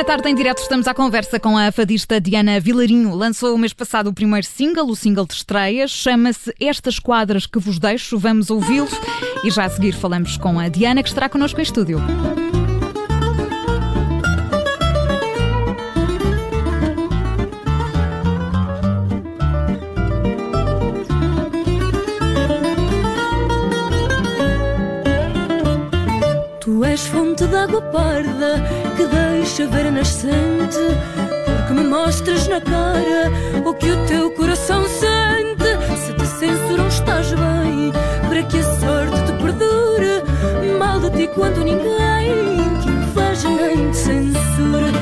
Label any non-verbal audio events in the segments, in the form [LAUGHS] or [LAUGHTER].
na tarde em direto estamos à conversa com a fadista Diana Vilarinho. Lançou o mês passado o primeiro single, o single de estreia, chama-se Estas Quadras que vos deixo. Vamos ouvi-lo e já a seguir falamos com a Diana que estará connosco em estúdio. Tu és fonte de água parda que deixa ver a nascente. Porque me mostras na cara o que o teu coração sente. Se te censuram, estás bem, para que a sorte te perdure. Mal de ti quando ninguém te inveja nem te censura.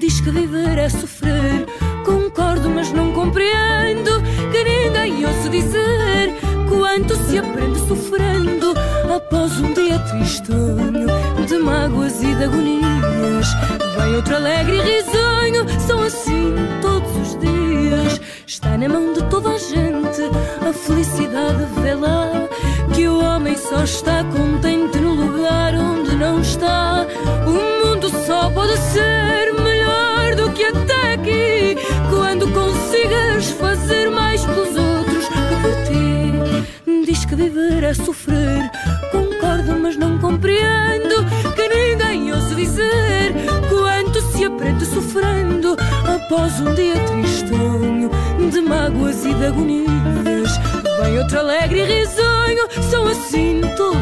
Diz que viver é sofrer. Concordo, mas não compreendo que ninguém ouça dizer quanto se aprende sofrendo após um dia tristonho de mágoas e de agonias. Vem outro alegre e risonho, são assim todos os dias. Está na mão de toda a gente a felicidade vê lá que o homem só está contente no lugar onde não está. O mundo só pode ser é sofrer. Concordo, mas não compreendo que ninguém ouça dizer quanto se aprende sofrendo após um dia tristonho de mágoas e de agonias. Vem outro alegre e risonho, são assim todos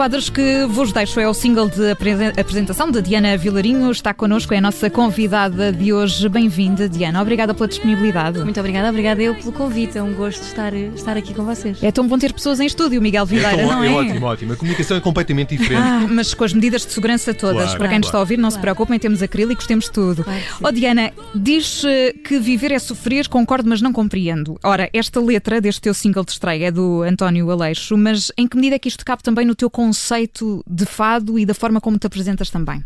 Estas quadras que vos deixo é o single de apresentação de Diana Vilarinho. Está connosco, é a nossa convidada de hoje. Bem-vinda, Diana. Obrigada pela disponibilidade. Muito obrigada, obrigada eu pelo convite. É um gosto estar, estar aqui com vocês. É tão bom ter pessoas em estúdio, Miguel Vileira, é, não é? É ótimo, ótimo. A comunicação é completamente diferente. Ah, mas com as medidas de segurança todas. Claro, Para quem nos claro. está a ouvir, não se Claro. preocupem, temos acrílicos, temos tudo. Claro. Oh, Diana, diz eh, que viver é sofrer, concordo, mas não compreendo. Ora, esta letra deste teu single de estreia é do António Aleixo, mas em que medida é que isto cabe também no teu conceito de fado e da forma como te apresentas também?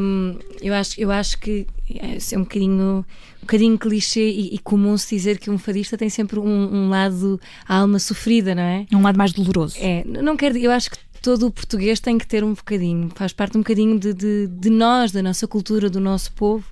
Hum, eu, acho, eu acho que é é um bocadinho, um bocadinho clichê e, e comum se dizer que um fadista tem sempre um, um lado, a alma sofrida, não é? Um lado mais doloroso. É, não quero eu acho que todo o português tem que ter um bocadinho, faz parte um bocadinho de, de, de nós, da nossa cultura, do nosso povo.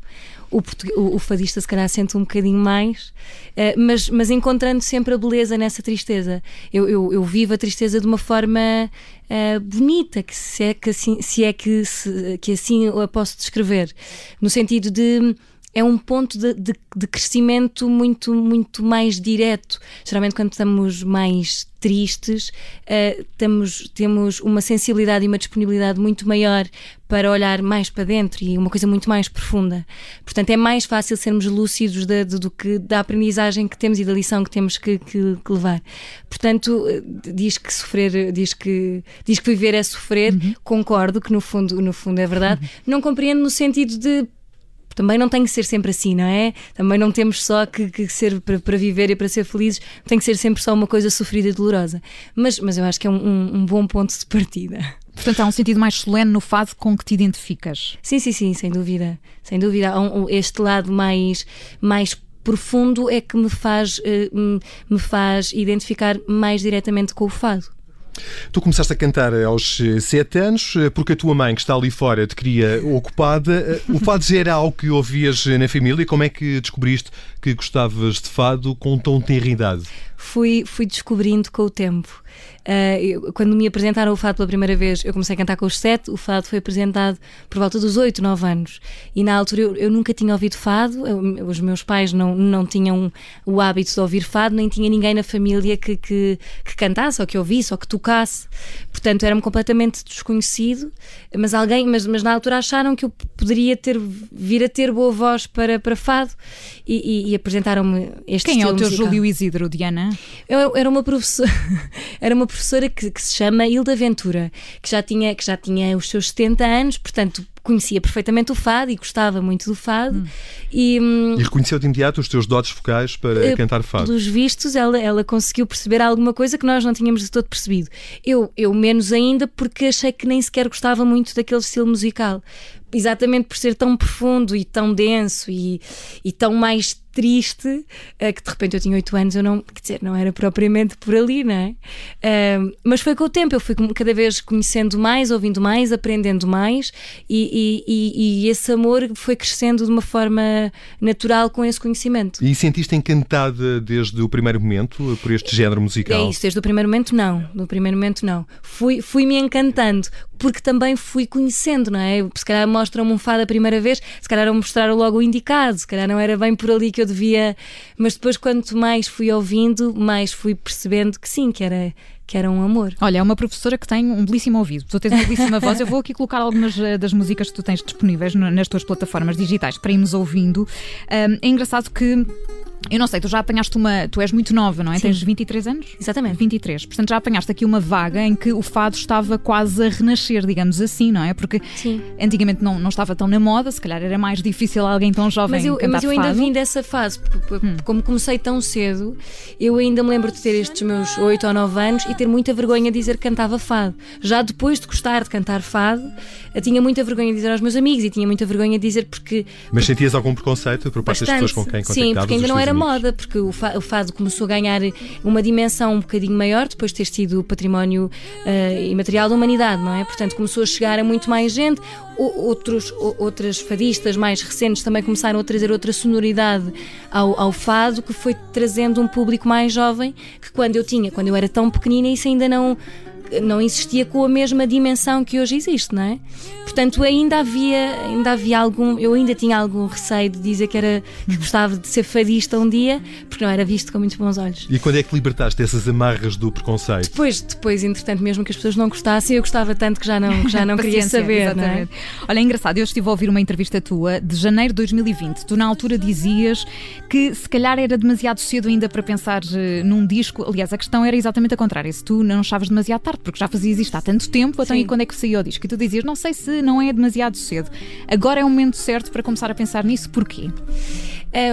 O, o- fadista, se calhar, sente um bocadinho mais, eh, mas, mas encontrando sempre a beleza nessa tristeza. Eu, eu, eu vivo a tristeza de uma forma eh, bonita, que se é que assim, se é que, se- que assim a posso descrever, no sentido de é um ponto de, de- de crescimento muito, muito mais direto. Geralmente, quando estamos mais tristes, eh, temos, temos uma sensibilidade e uma disponibilidade muito maior para olhar mais para dentro e uma coisa muito mais profunda. Portanto, é mais fácil sermos lúcidos da- do, do que da aprendizagem que temos e da lição que temos que, que- que levar. Portanto, eh, diz que sofrer, diz que, diz que viver é sofrer, concordo que no fundo, no fundo é verdade. Não compreendo no sentido de também não tem que ser sempre assim, não é? Também não temos só que, que ser para, para viver e para ser felizes, tem que ser sempre só uma coisa sofrida e dolorosa. Mas, mas eu acho que é um, um- um bom ponto de partida. Portanto, há um sentido mais solene no fado com que te identificas. Sim, sim, sim, sem dúvida. Sem dúvida. Há um- este lado mais, mais profundo é que me faz, eh, me faz identificar mais diretamente com o fado. Tu começaste a cantar aos eh, sete anos, eh, porque a tua mãe, que está ali fora, te queria ocupada. Eh, O fado já era algo que ouvias na família. Como é que descobriste que gostavas de fado com tão tenra idade? fui, fui descobrindo com o tempo. Ah, eu- quando me apresentaram o fado pela primeira vez, eu comecei a cantar com os sete, o fado foi apresentado por volta dos oito, nove anos. E na altura eu, eu nunca tinha ouvido fado, eu- os meus pais não, não tinham o hábito de ouvir fado, nem tinha ninguém na família que, que, que cantasse, ou que ouvisse, ou que tocasse. Portanto, era-me completamente desconhecido, mas alguém, mas, mas na altura acharam que eu poderia ter, vir a ter boa voz para, para fado e, e- e apresentaram-me este Quem é o teu musical. Júlio Isidro, Diana? Eu era uma professora, [LAUGHS] era uma professora que, que se chama Hilda Ventura, que já tinha que já tinha os seus 70 anos, portanto conhecia perfeitamente o fado e gostava muito do fado e hum, E reconheceu de imediato os teus dotes focais para eh, cantar fado. Pelos vistos, ela, ela conseguiu perceber alguma coisa que nós não tínhamos de todo percebido. Eu, eu menos ainda, porque achei que nem sequer gostava muito daquele estilo musical. exatamente por ser tão profundo e tão denso e, e tão mais triste uh, que de repente eu tinha 8 anos, eu não, quer dizer, não era propriamente por ali, não é? Mas foi com o tempo, eu fui cada vez conhecendo mais, ouvindo mais, aprendendo mais e, e, e, esse amor foi crescendo de uma forma natural com esse conhecimento. E sentiste encantada desde o primeiro momento por este género musical? É isso, desde o primeiro momento não, no primeiro momento não. Fui, fui me encantando, porque também fui conhecendo, não é? Se calhar mostram-me um fado a primeira vez, se calhar mostraram logo o indicado, se calhar não era bem por ali que eu devia. Mas depois, quanto mais fui ouvindo, mais fui percebendo que sim, que era, que era um amor. Olha, é uma professora que tem um belíssimo ouvido. Tu tens uma belíssima voz. Eu vou aqui colocar algumas eh, das músicas que tu tens disponíveis nas tuas plataformas digitais para irmos ouvindo. é engraçado que eu não sei, tu já apanhaste uma. Tu és muito nova, não é? Sim. Tens 23 anos? Exatamente. 23. Portanto, já apanhaste aqui uma vaga em que o fado estava quase a renascer, digamos assim, não é? Porque Sim. antigamente não, não estava tão na moda, se calhar era mais difícil alguém tão jovem mas eu, cantar Mas eu ainda fado. vim dessa fase, hum. como comecei tão cedo, eu ainda me lembro de ter estes meus 8 ou 9 anos e ter muita vergonha de dizer que cantava fado. Já depois de gostar de cantar fado, eu tinha muita vergonha de dizer aos meus amigos e tinha muita vergonha de dizer porque. Mas sentias algum preconceito por parte das pessoas com quem contactavas? Sim, porque ainda não era amigos? moda, porque o fado começou a ganhar uma dimensão um bocadinho maior depois de ter sido património uh, imaterial da humanidade, não é? Portanto, começou a chegar a muito mais gente. Outros, outras fadistas mais recentes também começaram a trazer outra sonoridade ao, ao fado, que foi trazendo um público mais jovem que quando eu tinha, quando eu era tão pequenina, isso ainda não não existia com a mesma dimensão que hoje existe, não é? Portanto, ainda havia, ainda havia algum, eu ainda tinha algum receio de dizer que era que gostava de ser fadista um dia, porque não era visto com muitos bons olhos. E quando é que libertaste dessas amarras do preconceito? Depois, depois, entretanto, mesmo que as pessoas não gostassem, eu gostava tanto que já não, que já não [LAUGHS] queria saber, não é? Olha, é engraçado, eu estive a ouvir uma entrevista tua de janeiro de 2020. Tu na altura dizias que se calhar era demasiado cedo ainda para pensar eh, num disco. Aliás, a questão era exatamente a contrária. Se tu não achavas demasiado tarde, porque já fazias isto há tanto tempo, então e quando é que saiu o disco? E tu dizias, não sei se não é demasiado cedo. Agora é o momento certo para começar a pensar nisso, porquê?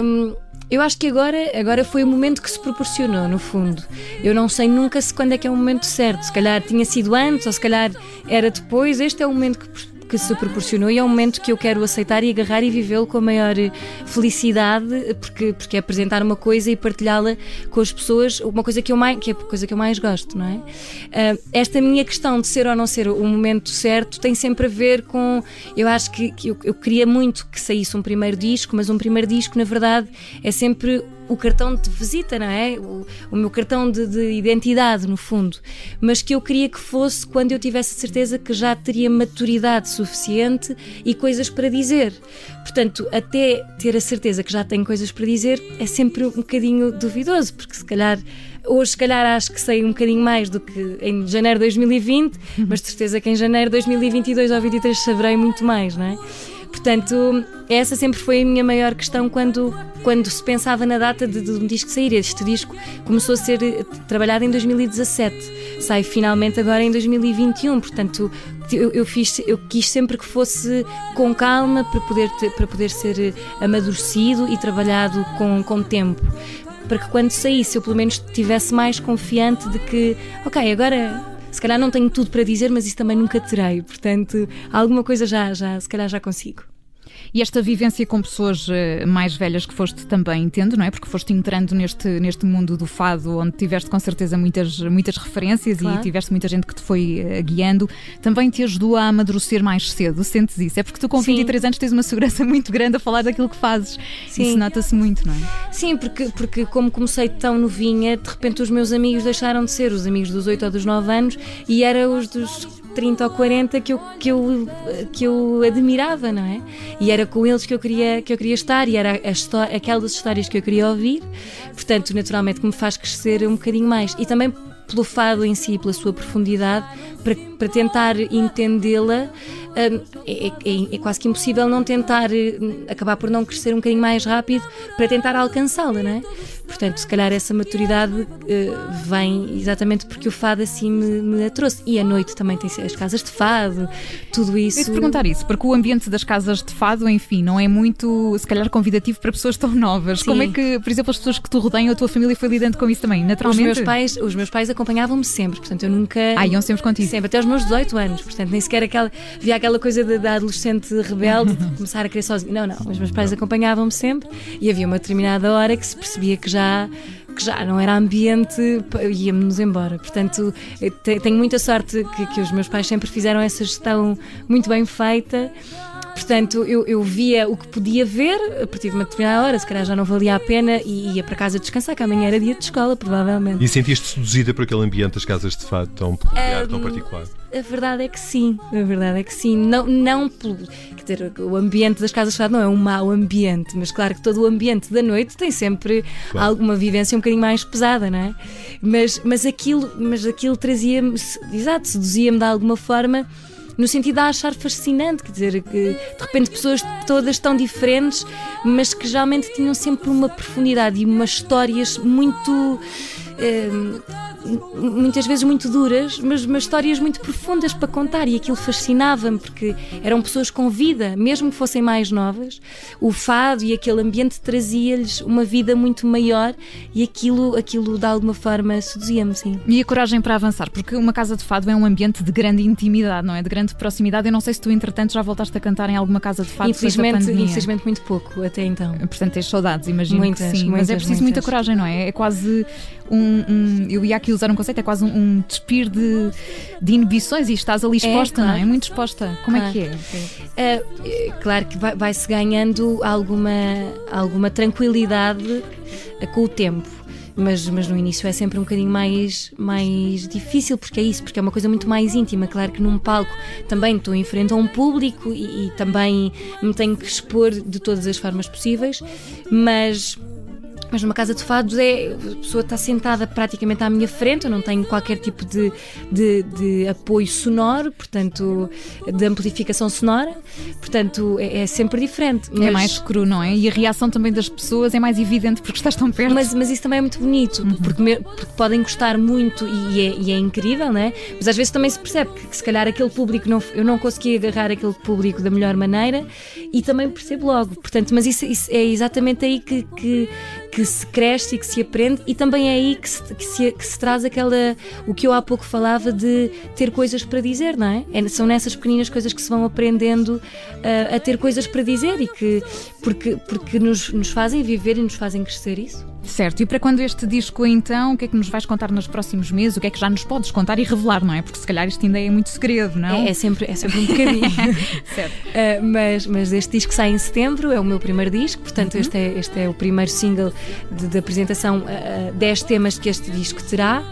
Um... Eu acho que agora, agora foi o momento que se proporcionou, no fundo. Eu não sei nunca se quando é que é o momento certo. Se calhar tinha sido antes, ou se calhar era depois. Este é o momento que que se proporcionou e é um momento que eu quero aceitar e agarrar e vivê-lo com a maior felicidade, porque, porque é apresentar uma coisa e partilhá-la com as pessoas, uma coisa que eu mais, que é a coisa que eu mais gosto, não é? Uh, esta minha questão de ser ou não ser o momento certo tem sempre a ver com. Eu acho que, que eu, eu queria muito que saísse um primeiro disco, mas um primeiro disco, na verdade, é sempre o cartão de visita, não é? O, o meu cartão de, de, identidade, no fundo. Mas que eu queria que fosse quando eu tivesse certeza que já teria maturidade suficiente e coisas para dizer. Portanto, até ter a certeza que já tenho coisas para dizer é sempre um bocadinho duvidoso, porque se calhar. Hoje, se calhar, acho que sei um bocadinho mais do que em janeiro de 2020, mas de certeza que em janeiro de 2022 ou 2023 saberei muito mais, não é? Portanto, essa sempre foi a minha maior questão quando, quando se pensava na data de, de um disco sair. Este disco começou a ser eh, trabalhado em 2017, sai finalmente agora em 2021. Portanto, eu, eu, fiz, eu quis sempre que fosse com calma para poder, ter, para poder ser eh, amadurecido e trabalhado com, com tempo para que quando saísse eu pelo menos estivesse mais confiante de que, ok, agora se calhar não tenho tudo para dizer, mas isso também nunca terei. Portanto, alguma coisa já, já se calhar já consigo. E esta vivência com pessoas eh, mais velhas que foste também, entendo, não é? Porque foste entrando neste, neste mundo do fado, onde tiveste com certeza muitas, muitas referências claro. e tiveste muita gente que te foi uh, guiando, também te ajudou a amadurecer mais cedo. Sentes isso? É porque tu com Sim. 23 anos tens uma segurança [LAUGHS] muito grande a falar daquilo que fazes. Sim. Isso nota-se muito, não é? Sim, porque, porque como comecei tão novinha, de repente os meus amigos deixaram de ser os amigos dos 8 ou dos 9 anos e eram os dos 30 ou 40 que eu, que eu, que eu admirava, não é? E era com eles que eu queria, que eu queria estar e era a aquelas histórias que eu queria ouvir, portanto, naturalmente, que me faz crescer um bocadinho mais. E também pelo fado em si, pela sua profundidade, para, para tentar entendê-la, é, é, é, quase que impossível não tentar hum, acabar por não crescer um bocadinho mais rápido para tentar alcançá-la, não é? Portanto, se calhar essa maturidade uh, vem exatamente porque o fado assim me, me trouxe. E à noite também tem as casas de fado, tudo isso. Eu te perguntar isso, porque o ambiente das casas de fado, enfim, não é muito, se calhar, convidativo para pessoas tão novas. Sim. Como é que, por exemplo, as pessoas que te rodeiam, a tua família foi lidando com isso também, naturalmente? Os meus pais, os meus pais acompanhavam-me sempre, portanto eu nunca. Ah, iam sempre contigo? Sempre, até aos meus 18 anos, portanto nem sequer aquela. Havia aquela coisa da, da adolescente rebelde de [LAUGHS] começar a querer sozinha. Não, não. Os meus pais acompanhavam-me sempre e havia uma determinada hora que se percebia que já que já não era ambiente, íamos-nos embora. Portanto, tenho muita sorte que, que os meus pais sempre fizeram essa gestão muito bem feita. Portanto, eu, eu, via o que podia ver a partir de uma determinada hora, se calhar já não valia a pena e ia para casa descansar, que amanhã era dia de escola, provavelmente. E sentiste seduzida por aquele ambiente das casas de fado tão peculiar, um, tão particular? A verdade é que sim, a verdade é que sim. Não, não quer dizer, o ambiente das casas de fado não é um mau ambiente, mas claro que todo o ambiente da noite tem sempre claro. alguma vivência um bocadinho mais pesada, não é? Mas, mas aquilo, mas aquilo trazia-me, exato, seduzia-me de alguma forma no sentido de achar fascinante, quer dizer, que de repente pessoas todas tão diferentes, mas que geralmente tinham sempre uma profundidade e umas histórias muito. Eh, muitas vezes muito duras, mas, mas histórias muito profundas para contar e aquilo fascinava-me porque eram pessoas com vida, mesmo que fossem mais novas. O fado e aquele ambiente trazia-lhes uma vida muito maior e aquilo, aquilo de alguma forma seduzia-me, sim. E a coragem para avançar, porque uma casa de fado é um ambiente de grande intimidade, não é? De grande proximidade. Eu não sei se tu, entretanto, já voltaste a cantar em alguma casa de fado infelizmente, infelizmente muito pouco até então. Portanto, tens saudades, imagino muitas, que sim. Muitas, mas é preciso muitas. muita coragem, não é? É quase um, um, eu ia usar um conceito, é quase um, um despir de, de inibições e estás ali é, exposta, é, claro. não é? Muito exposta. Como claro. é que é? Claro que vai-se vai ganhando alguma, alguma tranquilidade com o tempo mas, mas no início é sempre um bocadinho mais, mais difícil, porque é isso, porque é uma coisa muito mais íntima. Claro que num palco também estou em frente a um público e, e também me tenho que expor de todas as formas possíveis, mas mas numa casa de fados é a pessoa está sentada praticamente à minha frente, eu não tenho qualquer tipo de, de, de apoio sonoro, portanto, de amplificação sonora, portanto, é, é sempre diferente. É mas... É mais cru, não é? E a reação também das pessoas é mais evidente porque estás tão perto. Mas, mas isso também é muito bonito, uhum. porque, porque, podem gostar muito e é, e é, incrível, não é? Mas às vezes também se percebe que, que se calhar aquele público, não, eu não consegui agarrar aquele público da melhor maneira e também percebo logo, portanto, mas isso, isso é exatamente aí que, que que se cresce e que se aprende, e também é aí que se, que se, que se traz aquela. o que eu há pouco falava de ter coisas para dizer, não é? é são nessas pequeninas coisas que se vão aprendendo uh, a ter coisas para dizer e que. Porque, porque nos, nos fazem viver e nos fazem crescer isso. Certo, e para quando este disco então, o que é que nos vais contar nos próximos meses? O que é que já nos podes contar e revelar, não é? Porque se calhar isto ainda é muito segredo, não? É, é sempre, é sempre um bocadinho. [LAUGHS] certo. Uh, [LAUGHS] mas, mas este disco sai em setembro, é o meu primeiro disco, portanto uhum. este, é, este é o primeiro single de, de apresentação, uh, 10 temas que este disco terá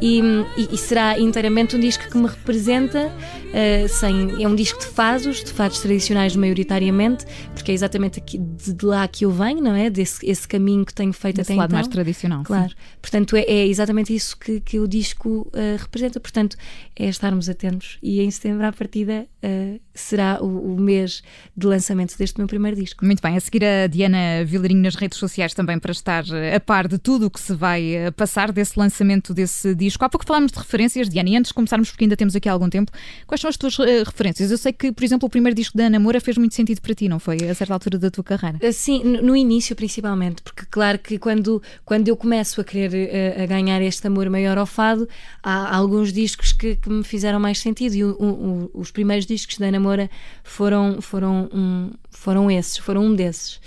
e, e, e, será inteiramente um disco que me representa. Uh, sem, é um disco de fados, de fados tradicionais maioritariamente, porque é exatamente aqui, de, de lá que eu venho, não é? Desse esse caminho que tenho feito Desse até lado então. mais tradicional. Claro. Sim. Portanto, é, é, exatamente isso que, que o disco uh, representa. Portanto, é estarmos atentos e em setembro, à partida, uh, será o, o, mês de lançamento deste meu primeiro disco. Muito bem, a seguir a Diana Vilarinho nas redes sociais também para estar a par de tudo o que se vai passar desse lançamento desse disco. Há pouco falámos de referências, Diana, e antes de começarmos, porque ainda temos aqui algum tempo, quais são as tuas uh, referências? Eu sei que, por exemplo, o primeiro disco da Ana Moura fez muito sentido para ti, não foi? A certa altura da tua carreira. Eh, sim, no início principalmente, porque claro que quando, quando eu começo a querer uh, a ganhar este amor maior ao fado, há alguns discos que, que me fizeram mais sentido e o, o, os primeiros discos da Ana Moura foram, foram, um, foram esses, foram um desses.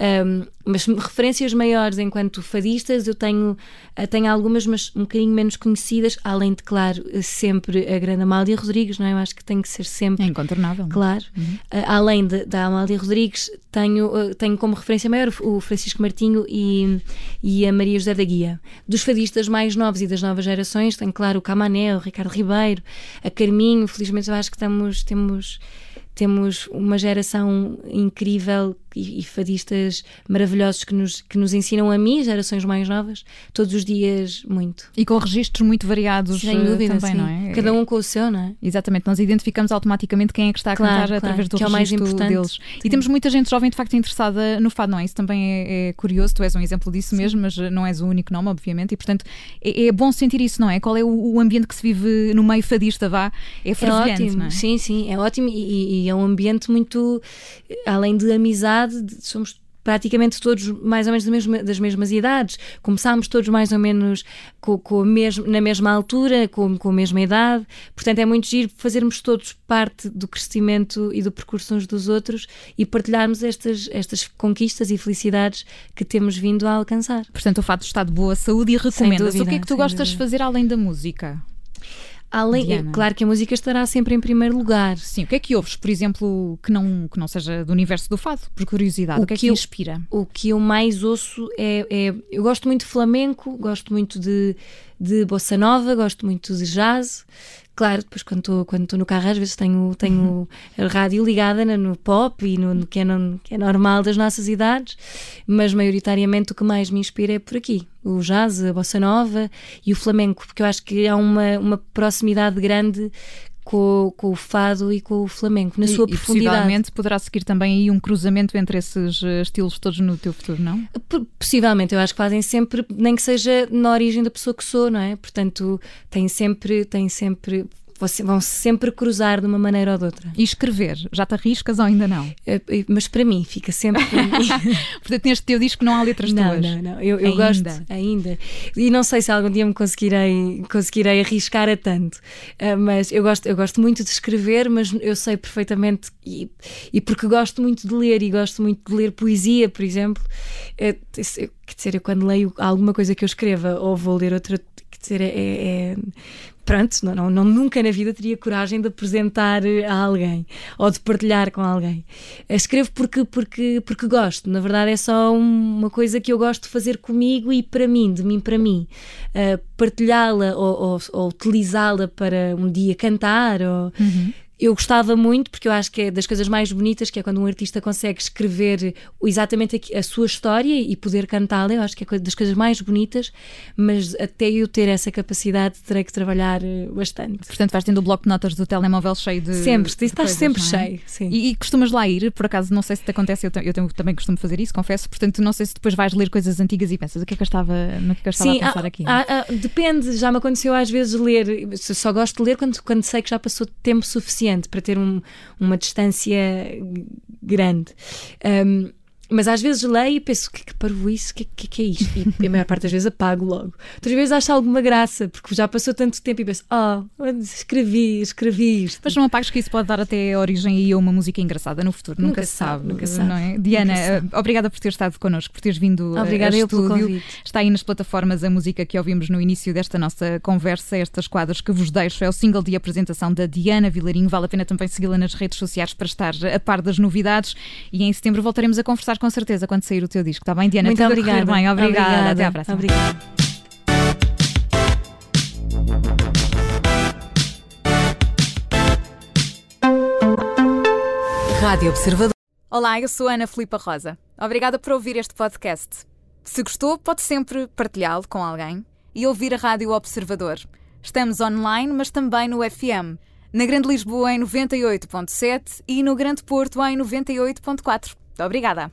Um, mas referências maiores enquanto fadistas eu tenho, eh, tenho algumas, mas um bocadinho menos conhecidas, além de, claro, sempre a grande Amália Rodrigues, não é? Eu acho que tem que ser sempre. É incontornável. Claro. Uhum. Uh, além de, da Amália Rodrigues, tenho, uh, tenho como referência maior o Francisco Martinho e, e a Maria José da Guia. Dos fadistas mais novos e das novas gerações, tenho, claro, o Camané, o Ricardo Ribeiro, a Carminho. Felizmente, eu acho que estamos, temos temos uma geração incrível e, e, fadistas maravilhosos que nos, que nos ensinam a mim, gerações mais novas, todos os dias muito. E com registros muito variados Sem eh, dúvida, também, sim. não é? Cada um com o seu, não é? Exatamente, nós identificamos automaticamente quem é que está a claro, cantar claro, através do que é o mais importante. deles. Sim. E temos muita gente jovem de facto interessada no fado, não é? Isso também é, é curioso, tu és um exemplo disso sim. mesmo, mas não és o único nome, obviamente, e portanto é, é, bom sentir isso, não é? Qual é o, o, ambiente que se vive no meio fadista, vá? É é ótimo, é? sim, sim, é ótimo e, e, é um ambiente muito, além de amizade, somos praticamente todos mais ou menos das mesmas, das mesmas idades, começámos todos mais ou menos com, com mesmo, na mesma altura, com, com a mesma idade, portanto é muito giro fazermos todos parte do crescimento e do percurso uns dos outros e partilharmos estas, estas conquistas e felicidades que temos vindo a alcançar. Portanto, o fato está de boa saúde e recomendas. O que é que tu gostas de fazer além da música? Além, é, claro que a música estará sempre em primeiro lugar. Sim, o que é que ouves, por exemplo, que não, que não seja do universo do fado, por curiosidade? O, o que, é que, eu, inspira? O que eu mais ouço é, é, Eu gosto muito de flamenco, gosto muito de, de bossa nova, gosto muito de jazz. Claro, depois quando estou quando no carro às vezes tenho, tenho uhum. a rádio ligada no pop e no, no que, é no, que é normal das nossas idades, mas maioritariamente o que mais me inspira é por aqui. O jazz, a bossa nova e o flamenco, porque eu acho que há uma, uma proximidade grande com, com, o fado e com o flamenco, na e, sua profundidade. E possivelmente poderá seguir também aí um cruzamento entre esses eh, estilos todos no teu futuro, não? Possivelmente, eu acho que fazem sempre, nem que seja na origem da pessoa que sou, não é? Portanto, tem sempre, tem sempre vão -se sempre cruzar de uma maneira ou de outra. E escrever, já te arriscas ou ainda não? É, é, mas para mim, fica sempre para mim. [LAUGHS] Portanto, neste teu disco não há letras não, tuas? Não, não, eu, eu gosto ainda. E não sei se algum dia me conseguirei, conseguirei arriscar a tanto, uh, mas eu gosto, eu gosto muito de escrever, mas eu sei perfeitamente, e, e porque gosto muito de ler, e gosto muito de ler poesia, por exemplo, é, quer dizer, eu quando leio alguma coisa que eu escreva ou vou ler outra, quer dizer, é, é pronto, não, não, não, nunca na vida teria coragem de apresentar a alguém ou de partilhar com alguém. Escrevo porque, porque, porque gosto, na verdade é só uma coisa que eu gosto de fazer comigo e para mim, de mim para mim. Uh, Partilhá-la ou, ou, ou utilizá-la para um dia cantar ou. Uhum eu gostava muito, porque eu acho que é das coisas mais bonitas, que é quando um artista consegue escrever exatamente a sua história e poder cantá-la. Eu acho que é das coisas mais bonitas, mas até eu ter essa capacidade terei que trabalhar eh, bastante. Portanto, vais tendo o bloco de notas do telemóvel cheio de. Sempre, estás coisas, sempre é? cheio. Sim. E, e, costumas lá ir, por acaso, não sei se te acontece, eu, eu, também costumo fazer isso, confesso, portanto, não sei se depois vais ler coisas antigas e pensas o que é que eu estava, no que, é que eu estava Sim, a pensar há, aqui. Há, há, depende, já me aconteceu às vezes ler, só gosto de ler quando, quando sei que já passou tempo suficiente para ter um, uma distância grande. Um, mas às vezes leio e penso, o que é que parvo isso? O que, que, que, é isto? E a maior parte das vezes apago logo. Outras vezes acho alguma graça, porque já passou tanto tempo e penso, oh, escrevi, escrevi isto. Mas não apagas que isso pode dar até origem a uma música engraçada no futuro. Nunca, nunca se sabe, nunca sabe. Não é? Diana, sabe. obrigada por ter estado connosco, por teres vindo eh, Obrigada a eu pelo convite. Está aí nas plataformas a música que ouvimos no início desta nossa conversa, estas quadras que vos deixo. É o single de apresentação da Diana Vilarinho. Vale a pena também segui-la nas redes sociais para estar a par das novidades. E em setembro voltaremos a conversar com certeza quando sair o teu disco. Está bem, Diana? Muito Tudo obrigada. Bem. Obrigada. obrigada. Até à próxima. Obrigada. Rádio Observador. Olá, eu sou Ana Filipa Rosa. Obrigada por ouvir este podcast. Se gostou, pode sempre partilhá-lo com alguém e ouvir a Rádio Observador. Estamos online, mas também no FM. Na Grande Lisboa em 98.7 e no Grande Porto em 98.4. Obrigada.